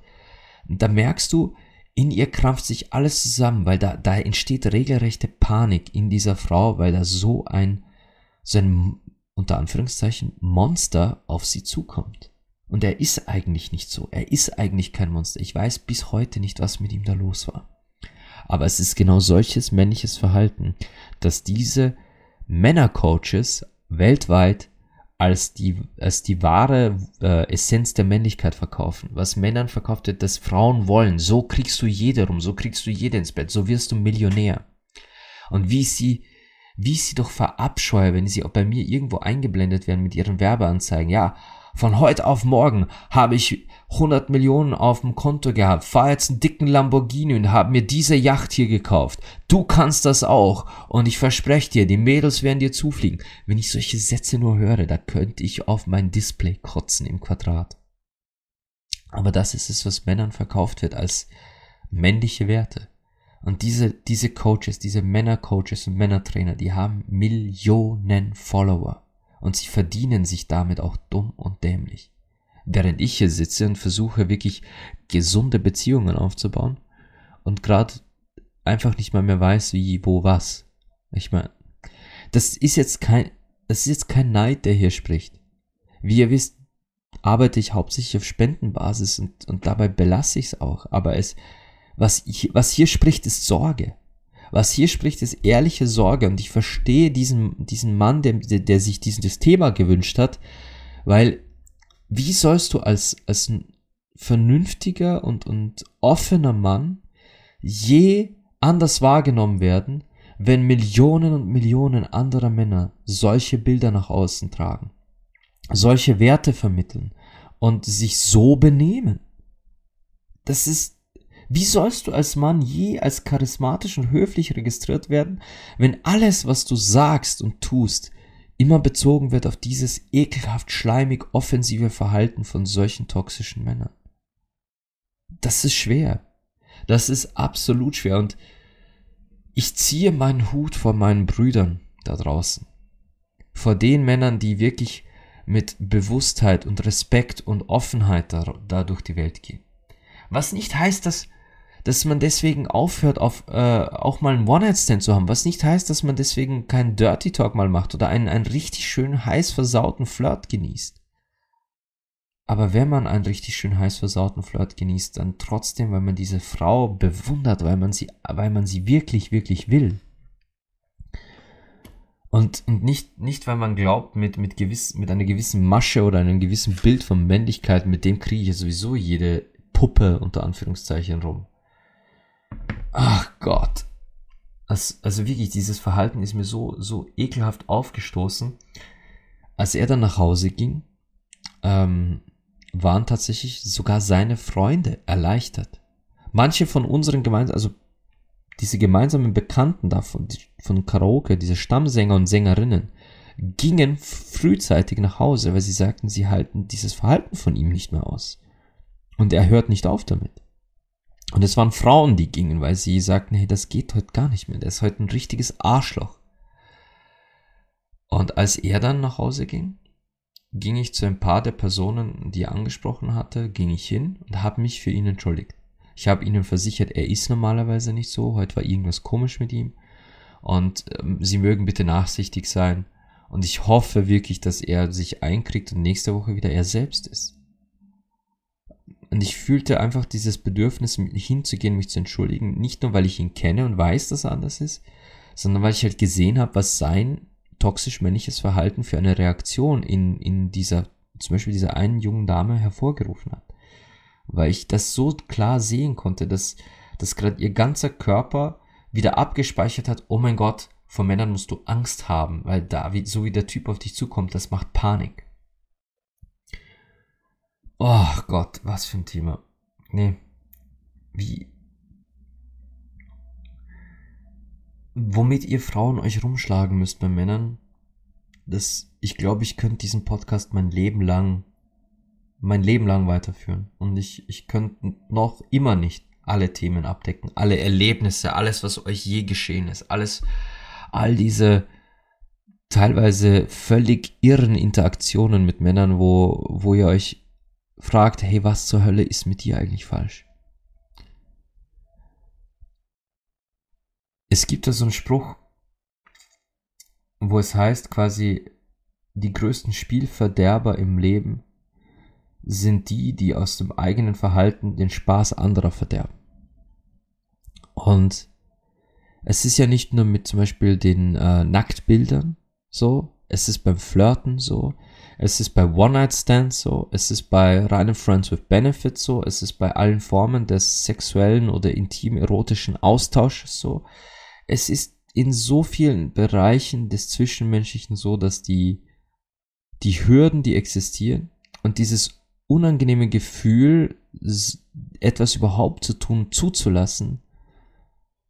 Und da merkst du, in ihr krampft sich alles zusammen, weil da, da entsteht regelrechte Panik in dieser Frau, weil da so ein, so ein unter Anführungszeichen Monster auf sie zukommt. Und er ist eigentlich nicht so. Er ist eigentlich kein Monster. Ich weiß bis heute nicht, was mit ihm da los war. Aber es ist genau solches männliches Verhalten, dass diese Männercoaches weltweit als die, als die wahre äh, Essenz der Männlichkeit verkaufen. Was Männern verkauft wird, dass Frauen wollen. So kriegst du jede rum, so kriegst du jede ins Bett, so wirst du Millionär. Und wie sie wie ich sie doch verabscheue, wenn sie auch bei mir irgendwo eingeblendet werden mit ihren Werbeanzeigen. Ja, von heute auf morgen habe ich 100 Millionen auf dem Konto gehabt, fahr jetzt einen dicken Lamborghini und habe mir diese Yacht hier gekauft. Du kannst das auch und ich verspreche dir, die Mädels werden dir zufliegen. Wenn ich solche Sätze nur höre, da könnte ich auf mein Display kotzen im Quadrat. Aber das ist es, was Männern verkauft wird als männliche Werte. Und diese, diese Coaches, diese Männercoaches und Männertrainer, die haben Millionen Follower. Und sie verdienen sich damit auch dumm und dämlich. Während ich hier sitze und versuche wirklich gesunde Beziehungen aufzubauen und gerade einfach nicht mal mehr weiß, wie, wo, was. Ich meine, das ist jetzt kein, das ist jetzt kein Neid, der hier spricht. Wie ihr wisst, arbeite ich hauptsächlich auf Spendenbasis und, und dabei belasse ich es auch. Aber es, was, was hier spricht, ist Sorge. Was hier spricht, ist ehrliche Sorge. Und ich verstehe diesen, diesen Mann, der, der sich dieses Thema gewünscht hat, weil wie sollst du als, als vernünftiger und, und offener Mann je anders wahrgenommen werden, wenn Millionen und Millionen anderer Männer solche Bilder nach außen tragen, solche Werte vermitteln und sich so benehmen. Das ist, wie sollst du als Mann je als charismatisch und höflich registriert werden, wenn alles, was du sagst und tust, immer bezogen wird auf dieses ekelhaft schleimig offensive Verhalten von solchen toxischen Männern? Das ist schwer. Das ist absolut schwer und ich ziehe meinen Hut vor meinen Brüdern da draußen. Vor den Männern, die wirklich mit Bewusstheit und Respekt und Offenheit da, da durch die Welt gehen. Was nicht heißt, dass, dass man deswegen aufhört, auf, äh, auch mal einen One-Night-Stand zu haben. Was nicht heißt, dass man deswegen keinen Dirty Talk mal macht oder einen, einen richtig schönen heiß versauten Flirt genießt. Aber wenn man einen richtig schön heiß versauten Flirt genießt, dann trotzdem, weil man diese Frau bewundert, weil man sie, weil man sie wirklich, wirklich will. Und, und nicht, nicht, weil man glaubt, mit, mit, gewiss, mit einer gewissen Masche oder einem gewissen Bild von Männlichkeit, mit dem kriege ich ja sowieso jede Puppe unter Anführungszeichen rum. Ach Gott. Das, also wirklich, dieses Verhalten ist mir so, so ekelhaft aufgestoßen. Als er dann nach Hause ging, ähm, waren tatsächlich sogar seine Freunde erleichtert. Manche von unseren gemeinsamen, also diese gemeinsamen Bekannten davon, von Karaoke, diese Stammsänger und Sängerinnen, gingen frühzeitig nach Hause, weil sie sagten, sie halten dieses Verhalten von ihm nicht mehr aus. Und er hört nicht auf damit. Und es waren Frauen, die gingen, weil sie sagten, hey, das geht heute gar nicht mehr. Der ist heute ein richtiges Arschloch. Und als er dann nach Hause ging, ging ich zu ein paar der Personen, die er angesprochen hatte, ging ich hin und habe mich für ihn entschuldigt. Ich habe ihnen versichert, er ist normalerweise nicht so, heute war irgendwas komisch mit ihm und ähm, sie mögen bitte nachsichtig sein und ich hoffe wirklich, dass er sich einkriegt und nächste Woche wieder er selbst ist. Und ich fühlte einfach dieses Bedürfnis, hinzugehen, mich zu entschuldigen, nicht nur, weil ich ihn kenne und weiß, dass er anders ist, sondern weil ich halt gesehen habe, was sein toxisch-männliches Verhalten für eine Reaktion in, in dieser, zum Beispiel dieser einen jungen Dame hervorgerufen hat. Weil ich das so klar sehen konnte, dass, dass gerade ihr ganzer Körper wieder abgespeichert hat, oh mein Gott, vor Männern musst du Angst haben, weil da, wie, so wie der Typ auf dich zukommt, das macht Panik. Oh Gott, was für ein Thema. Nee. Wie, womit ihr Frauen euch rumschlagen müsst bei Männern, das, ich glaube, ich könnte diesen Podcast mein Leben lang, mein Leben lang weiterführen. Und ich, ich könnte noch immer nicht alle Themen abdecken, alle Erlebnisse, alles, was euch je geschehen ist, alles, all diese teilweise völlig irren Interaktionen mit Männern, wo, wo ihr euch fragt, hey, was zur Hölle ist mit dir eigentlich falsch? Es gibt da so einen Spruch, wo es heißt quasi, die größten Spielverderber im Leben sind die, die aus dem eigenen Verhalten den Spaß anderer verderben. Und es ist ja nicht nur mit zum Beispiel den äh, Nacktbildern so, es ist beim Flirten so, es ist bei One-Night-Stands so, es ist bei reinen Friends with Benefits so, es ist bei allen Formen des sexuellen oder intim-erotischen Austausches so, es ist in so vielen Bereichen des Zwischenmenschlichen so, dass die, die Hürden, die existieren und dieses unangenehme Gefühl, etwas überhaupt zu tun, zuzulassen,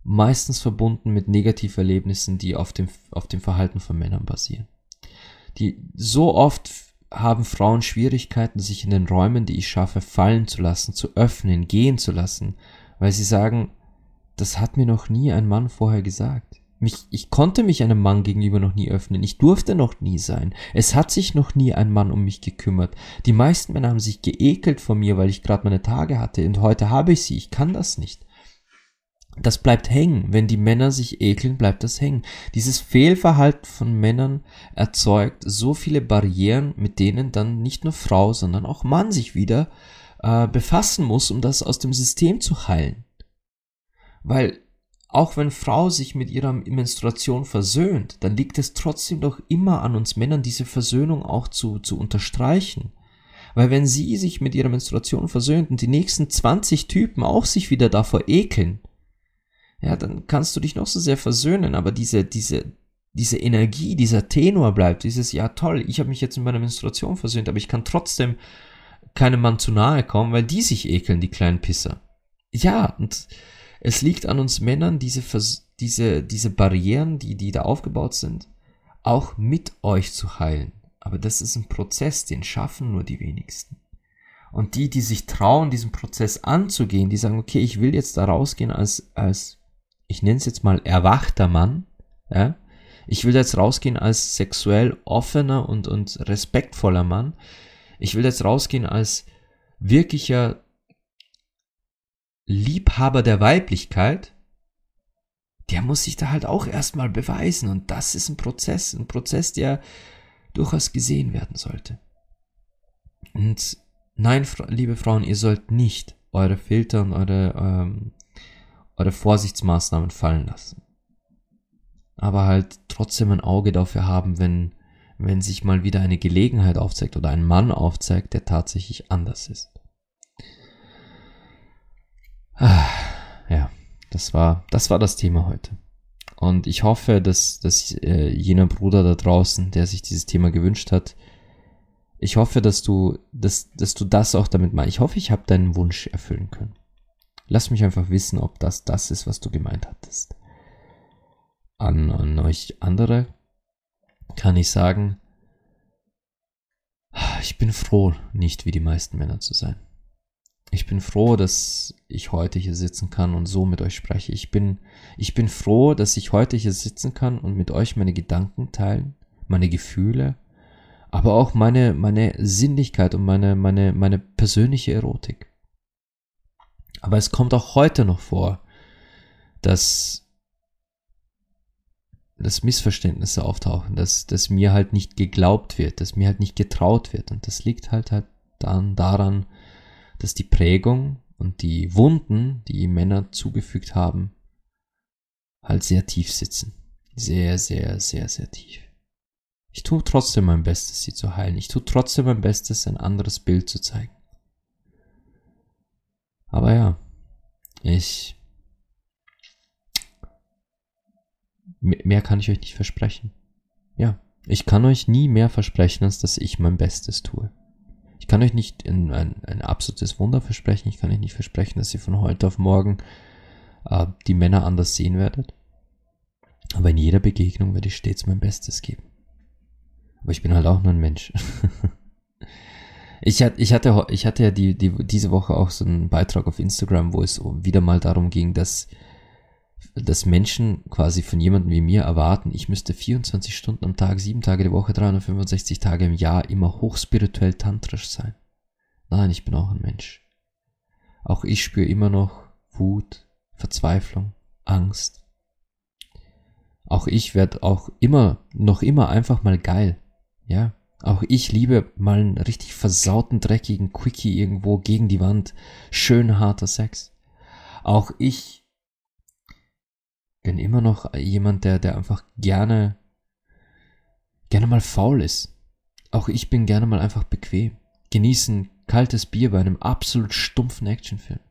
meistens verbunden mit Negativerlebnissen, die auf dem, auf dem Verhalten von Männern basieren. Die so oft haben Frauen Schwierigkeiten, sich in den Räumen, die ich schaffe, fallen zu lassen, zu öffnen, gehen zu lassen, weil sie sagen, das hat mir noch nie ein Mann vorher gesagt. Mich, ich konnte mich einem Mann gegenüber noch nie öffnen. Ich durfte noch nie sein. Es hat sich noch nie ein Mann um mich gekümmert. Die meisten Männer haben sich geekelt vor mir, weil ich gerade meine Tage hatte. Und heute habe ich sie. Ich kann das nicht. Das bleibt hängen. Wenn die Männer sich ekeln, bleibt das hängen. Dieses Fehlverhalten von Männern erzeugt so viele Barrieren, mit denen dann nicht nur Frau, sondern auch Mann sich wieder äh, befassen muss, um das aus dem System zu heilen. Weil auch wenn Frau sich mit ihrer Menstruation versöhnt, dann liegt es trotzdem doch immer an uns Männern, diese Versöhnung auch zu, zu unterstreichen. Weil wenn sie sich mit ihrer Menstruation versöhnt und die nächsten 20 Typen auch sich wieder davor ekeln, ja, dann kannst du dich noch so sehr versöhnen, aber diese, diese, diese Energie, dieser Tenor bleibt, dieses, ja toll, ich habe mich jetzt mit meiner Menstruation versöhnt, aber ich kann trotzdem keinem Mann zu nahe kommen, weil die sich ekeln, die kleinen Pisser. Ja, und es liegt an uns Männern, diese, diese, diese Barrieren, die, die da aufgebaut sind, auch mit euch zu heilen. Aber das ist ein Prozess, den schaffen nur die wenigsten. Und die, die sich trauen, diesen Prozess anzugehen, die sagen, okay, ich will jetzt da rausgehen als, als, ich nenne es jetzt mal erwachter Mann, ja, ich will jetzt rausgehen als sexuell offener und, und respektvoller Mann. Ich will jetzt rausgehen als wirklicher Liebhaber der Weiblichkeit. Der muss sich da halt auch erstmal beweisen. Und das ist ein Prozess, ein Prozess, der durchaus gesehen werden sollte. Und nein, liebe Frauen, ihr sollt nicht eure Filter und eure, ähm, eure Vorsichtsmaßnahmen fallen lassen. Aber halt trotzdem ein Auge dafür haben, wenn, wenn sich mal wieder eine Gelegenheit aufzeigt oder ein Mann aufzeigt, der tatsächlich anders ist. Ah, ja, das war, das war das Thema heute. Und ich hoffe, dass, dass äh, jener Bruder da draußen, der sich dieses Thema gewünscht hat, ich hoffe, dass du, dass, dass du das auch damit meinst. Ich hoffe, ich habe deinen Wunsch erfüllen können. Lass mich einfach wissen, ob das das ist, was du gemeint hattest. An, an euch andere kann ich sagen, ich bin froh, nicht wie die meisten Männer zu sein. Ich bin froh, dass ich heute hier sitzen kann und so mit euch spreche. Ich bin, ich bin froh, dass ich heute hier sitzen kann und mit euch meine Gedanken teilen, meine Gefühle, aber auch meine, meine Sinnlichkeit und meine, meine, meine persönliche Erotik. Aber es kommt auch heute noch vor, dass, dass Missverständnisse auftauchen, dass, dass mir halt nicht geglaubt wird, dass mir halt nicht getraut wird. Und das liegt halt halt dann daran, dass die Prägung und die Wunden, die Männer zugefügt haben, halt sehr tief sitzen. Sehr, sehr, sehr, sehr tief. Ich tue trotzdem mein Bestes, sie zu heilen. Ich tue trotzdem mein Bestes, ein anderes Bild zu zeigen. Aber ja, ich. Mehr kann ich euch nicht versprechen. Ja, ich kann euch nie mehr versprechen, als dass ich mein Bestes tue. Ich kann euch nicht ein, ein, absolutes Wunder versprechen. Ich kann euch nicht versprechen, dass ihr von heute auf morgen äh, die Männer anders sehen werdet. Aber in jeder Begegnung werde ich stets mein Bestes geben. Aber ich bin halt auch nur ein Mensch. (laughs) ich, hatte, ich, hatte, ich hatte ja die, die, diese Woche auch so einen Beitrag auf Instagram, wo es wieder mal darum ging, dass dass Menschen quasi von jemandem wie mir erwarten, ich müsste 24 Stunden am Tag, 7 Tage die Woche, 365 Tage im Jahr immer hochspirituell tantrisch sein. Nein, ich bin auch ein Mensch. Auch ich spüre immer noch Wut, Verzweiflung, Angst. Auch ich werde auch immer, noch immer einfach mal geil. Ja, auch ich liebe mal einen richtig versauten, dreckigen Quickie irgendwo gegen die Wand. Schön harter Sex. Auch ich bin immer noch jemand, der, der einfach gerne, gerne mal faul ist. Auch ich bin gerne mal einfach bequem. Genießen kaltes Bier bei einem absolut stumpfen Actionfilm.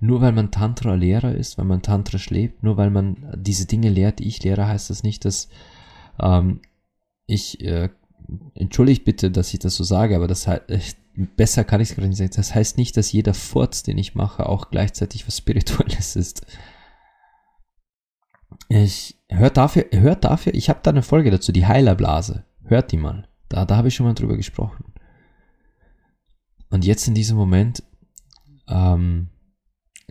Nur weil man Tantra-Lehrer ist, weil man tantrisch lebt, nur weil man diese Dinge lehrt, die ich lehre, heißt das nicht, dass ähm, ich, äh, entschuldigt bitte, dass ich das so sage, aber das äh, besser kann ich es gerade nicht sagen. Das heißt nicht, dass jeder Furz, den ich mache, auch gleichzeitig was Spirituelles ist. Ich hört dafür, hört dafür, ich habe da eine Folge dazu, die Heilerblase. Hört die mal. Da, da habe ich schon mal drüber gesprochen. Und jetzt in diesem Moment, ähm,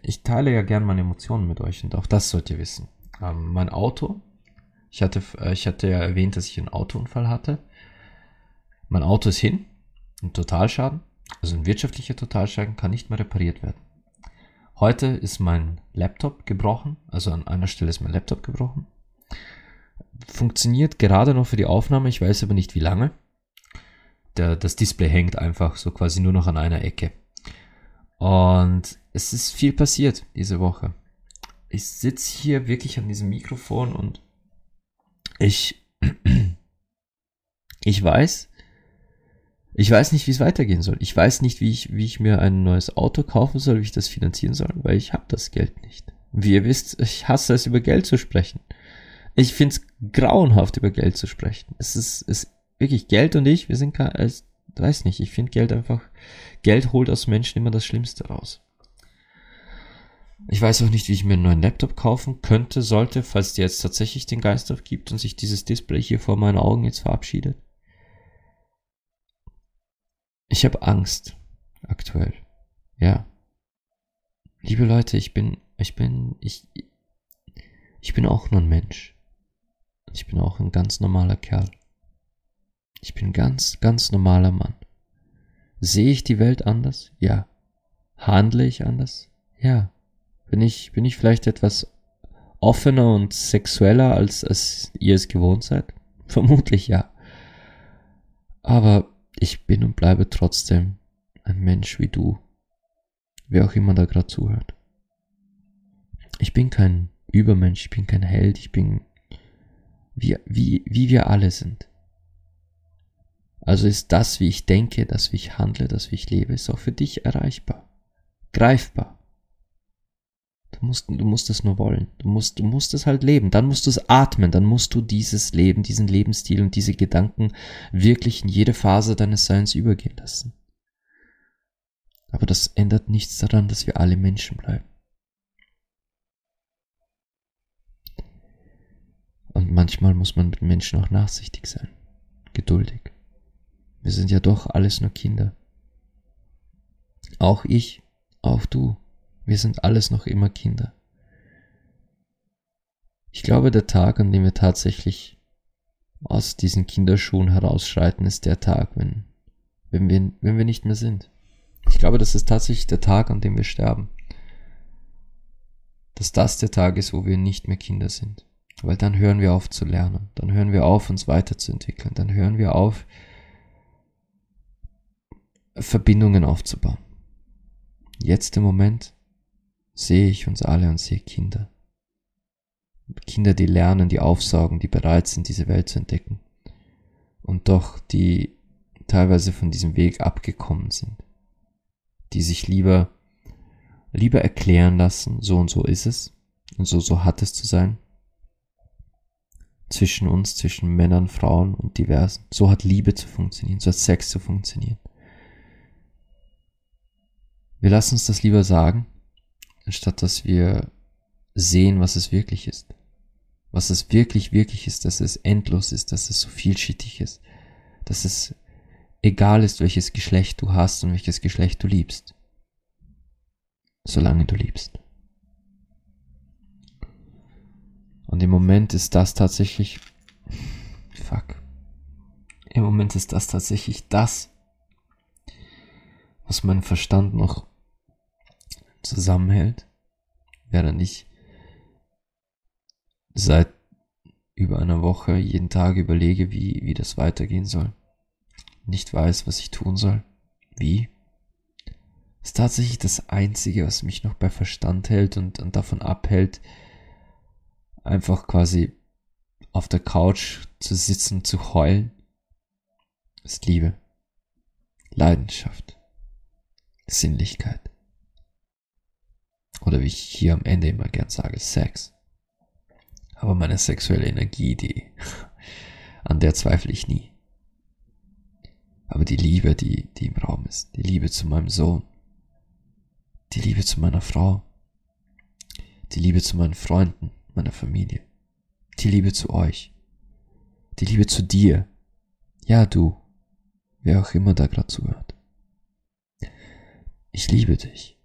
ich teile ja gern meine Emotionen mit euch und auch das sollt ihr wissen. Ähm, mein Auto, ich hatte, äh, ich hatte ja erwähnt, dass ich einen Autounfall hatte. Mein Auto ist hin, ein Totalschaden, also ein wirtschaftlicher Totalschaden kann nicht mehr repariert werden. Heute ist mein Laptop gebrochen, also an einer Stelle ist mein Laptop gebrochen. Funktioniert gerade noch für die Aufnahme, ich weiß aber nicht wie lange. Der, das Display hängt einfach so quasi nur noch an einer Ecke. Und es ist viel passiert diese Woche. Ich sitze hier wirklich an diesem Mikrofon und ich, (clears throat) ich weiß, ich weiß nicht, wie es weitergehen soll. Ich weiß nicht, wie ich, wie ich mir ein neues Auto kaufen soll, wie ich das finanzieren soll, weil ich habe das Geld nicht. Wie ihr wisst, ich hasse es, über Geld zu sprechen. Ich finde es grauenhaft, über Geld zu sprechen. Es ist, ist wirklich Geld und ich, wir sind gar, ich weiß nicht, ich finde Geld einfach, Geld holt aus Menschen immer das Schlimmste raus. Ich weiß auch nicht, wie ich mir einen neuen Laptop kaufen könnte, sollte, falls der jetzt tatsächlich den Geist aufgibt und sich dieses Display hier vor meinen Augen jetzt verabschiedet. Ich habe Angst. Aktuell. Ja. Liebe Leute, ich bin, ich bin, ich, ich bin auch nur ein Mensch. Ich bin auch ein ganz normaler Kerl. Ich bin ganz, ganz normaler Mann. Sehe ich die Welt anders? Ja. Handle ich anders? Ja. Bin ich, bin ich vielleicht etwas offener und sexueller, als, als ihr es gewohnt seid? Vermutlich ja. Aber ich bin und bleibe trotzdem ein Mensch wie du. Wer auch immer da gerade zuhört. Ich bin kein Übermensch, ich bin kein Held, ich bin wie, wie, wie wir alle sind. Also ist das, wie ich denke, das, wie ich handle, das, wie ich lebe, ist auch für dich erreichbar. Greifbar. Du musst, du musst es nur wollen. Du musst, du musst es halt leben. Dann musst du es atmen. Dann musst du dieses Leben, diesen Lebensstil und diese Gedanken wirklich in jede Phase deines Seins übergehen lassen. Aber das ändert nichts daran, dass wir alle Menschen bleiben. Und manchmal muss man mit Menschen auch nachsichtig sein, geduldig. Wir sind ja doch alles nur Kinder. Auch ich, auch du, wir sind alles noch immer Kinder. Ich glaube, der Tag, an dem wir tatsächlich aus diesen Kinderschuhen herausschreiten, ist der Tag, wenn, wenn, wir, wenn wir nicht mehr sind. Ich glaube, das ist tatsächlich der Tag, an dem wir sterben. Dass das der Tag ist, wo wir nicht mehr Kinder sind. Weil dann hören wir auf zu lernen, dann hören wir auf, uns weiterzuentwickeln, dann hören wir auf, Verbindungen aufzubauen. Jetzt im Moment sehe ich uns alle und sehe Kinder. Kinder, die lernen, die aufsaugen, die bereit sind, diese Welt zu entdecken. Und doch, die teilweise von diesem Weg abgekommen sind. Die sich lieber, lieber erklären lassen, so und so ist es. Und so, so hat es zu sein zwischen uns, zwischen Männern, Frauen und Diversen. So hat Liebe zu funktionieren, so hat Sex zu funktionieren. Wir lassen uns das lieber sagen, anstatt dass wir sehen, was es wirklich ist. Was es wirklich, wirklich ist, dass es endlos ist, dass es so vielschichtig ist, dass es egal ist, welches Geschlecht du hast und welches Geschlecht du liebst. Solange du liebst. Und im Moment ist das tatsächlich. Fuck. Im Moment ist das tatsächlich das, was meinen Verstand noch zusammenhält, während ich seit über einer Woche jeden Tag überlege, wie, wie das weitergehen soll. Nicht weiß, was ich tun soll. Wie? ist tatsächlich das Einzige, was mich noch bei Verstand hält und, und davon abhält, einfach quasi auf der Couch zu sitzen, zu heulen, ist Liebe, Leidenschaft, Sinnlichkeit. Oder wie ich hier am Ende immer gern sage, Sex. Aber meine sexuelle Energie, die, (laughs) an der zweifle ich nie. Aber die Liebe, die, die im Raum ist, die Liebe zu meinem Sohn, die Liebe zu meiner Frau, die Liebe zu meinen Freunden, meiner Familie. Die Liebe zu euch. Die Liebe zu dir. Ja, du. Wer auch immer da gerade zuhört. Ich liebe dich.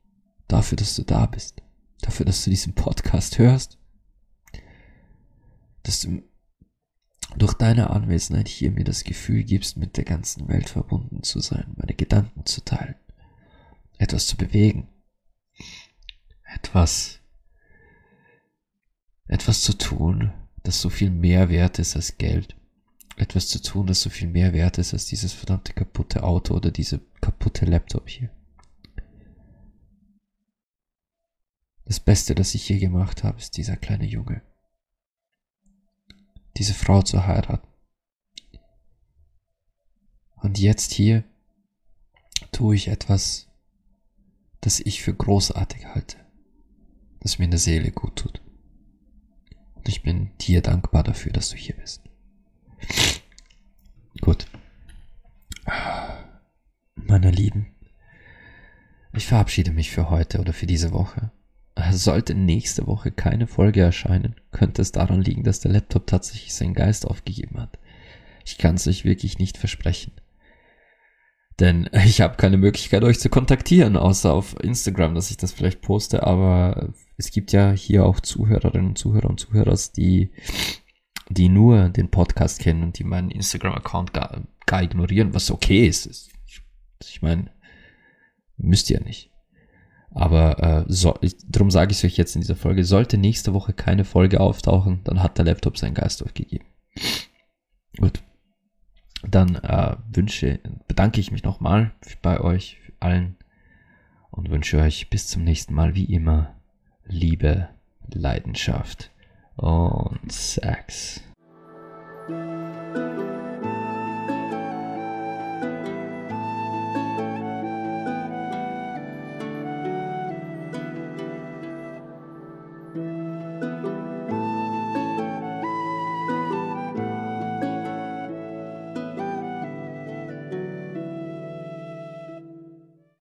Dafür, dass du da bist. Dafür, dass du diesen Podcast (laughs) hörst. Dass du durch deine Anwesenheit hier mir das Gefühl gibst, mit der ganzen Welt verbunden zu sein, meine Gedanken zu teilen, etwas zu bewegen, etwas etwas zu tun, das so viel mehr wert ist als Geld. Etwas zu tun, das so viel mehr wert ist als dieses verdammte kaputte Auto oder diese kaputte Laptop hier. Das Beste, das ich je gemacht habe, ist dieser kleine Junge. Diese Frau zu heiraten. Und jetzt hier tue ich etwas, das ich für großartig halte, das mir in der Seele gut tut. Und ich bin dir dankbar dafür, dass du hier bist. Gut. Meine Lieben, ich verabschiede mich für heute oder für diese Woche. Sollte nächste Woche keine Folge erscheinen, könnte es daran liegen, dass der Laptop tatsächlich seinen Geist aufgegeben hat. Ich kann es euch wirklich nicht versprechen. Denn (laughs) ich habe keine Möglichkeit, euch zu kontaktieren, außer auf Instagram, dass ich das vielleicht poste. Aber es gibt ja hier auch Zuhörerinnen und Zuhörer und Zuhörer, die, die nur den Podcast kennen und die meinen Instagram-Account gar, gar ignorieren, was okay ist. Ich meine, müsst ihr nicht. Aber äh, so, darum sage ich es euch jetzt in dieser Folge. Sollte nächste Woche keine Folge auftauchen, dann hat der Laptop seinen Geist aufgegeben. Gut. Dann äh, wünsche, bedanke ich mich nochmal bei euch allen und wünsche euch bis zum nächsten Mal wie immer Liebe, Leidenschaft und Sex.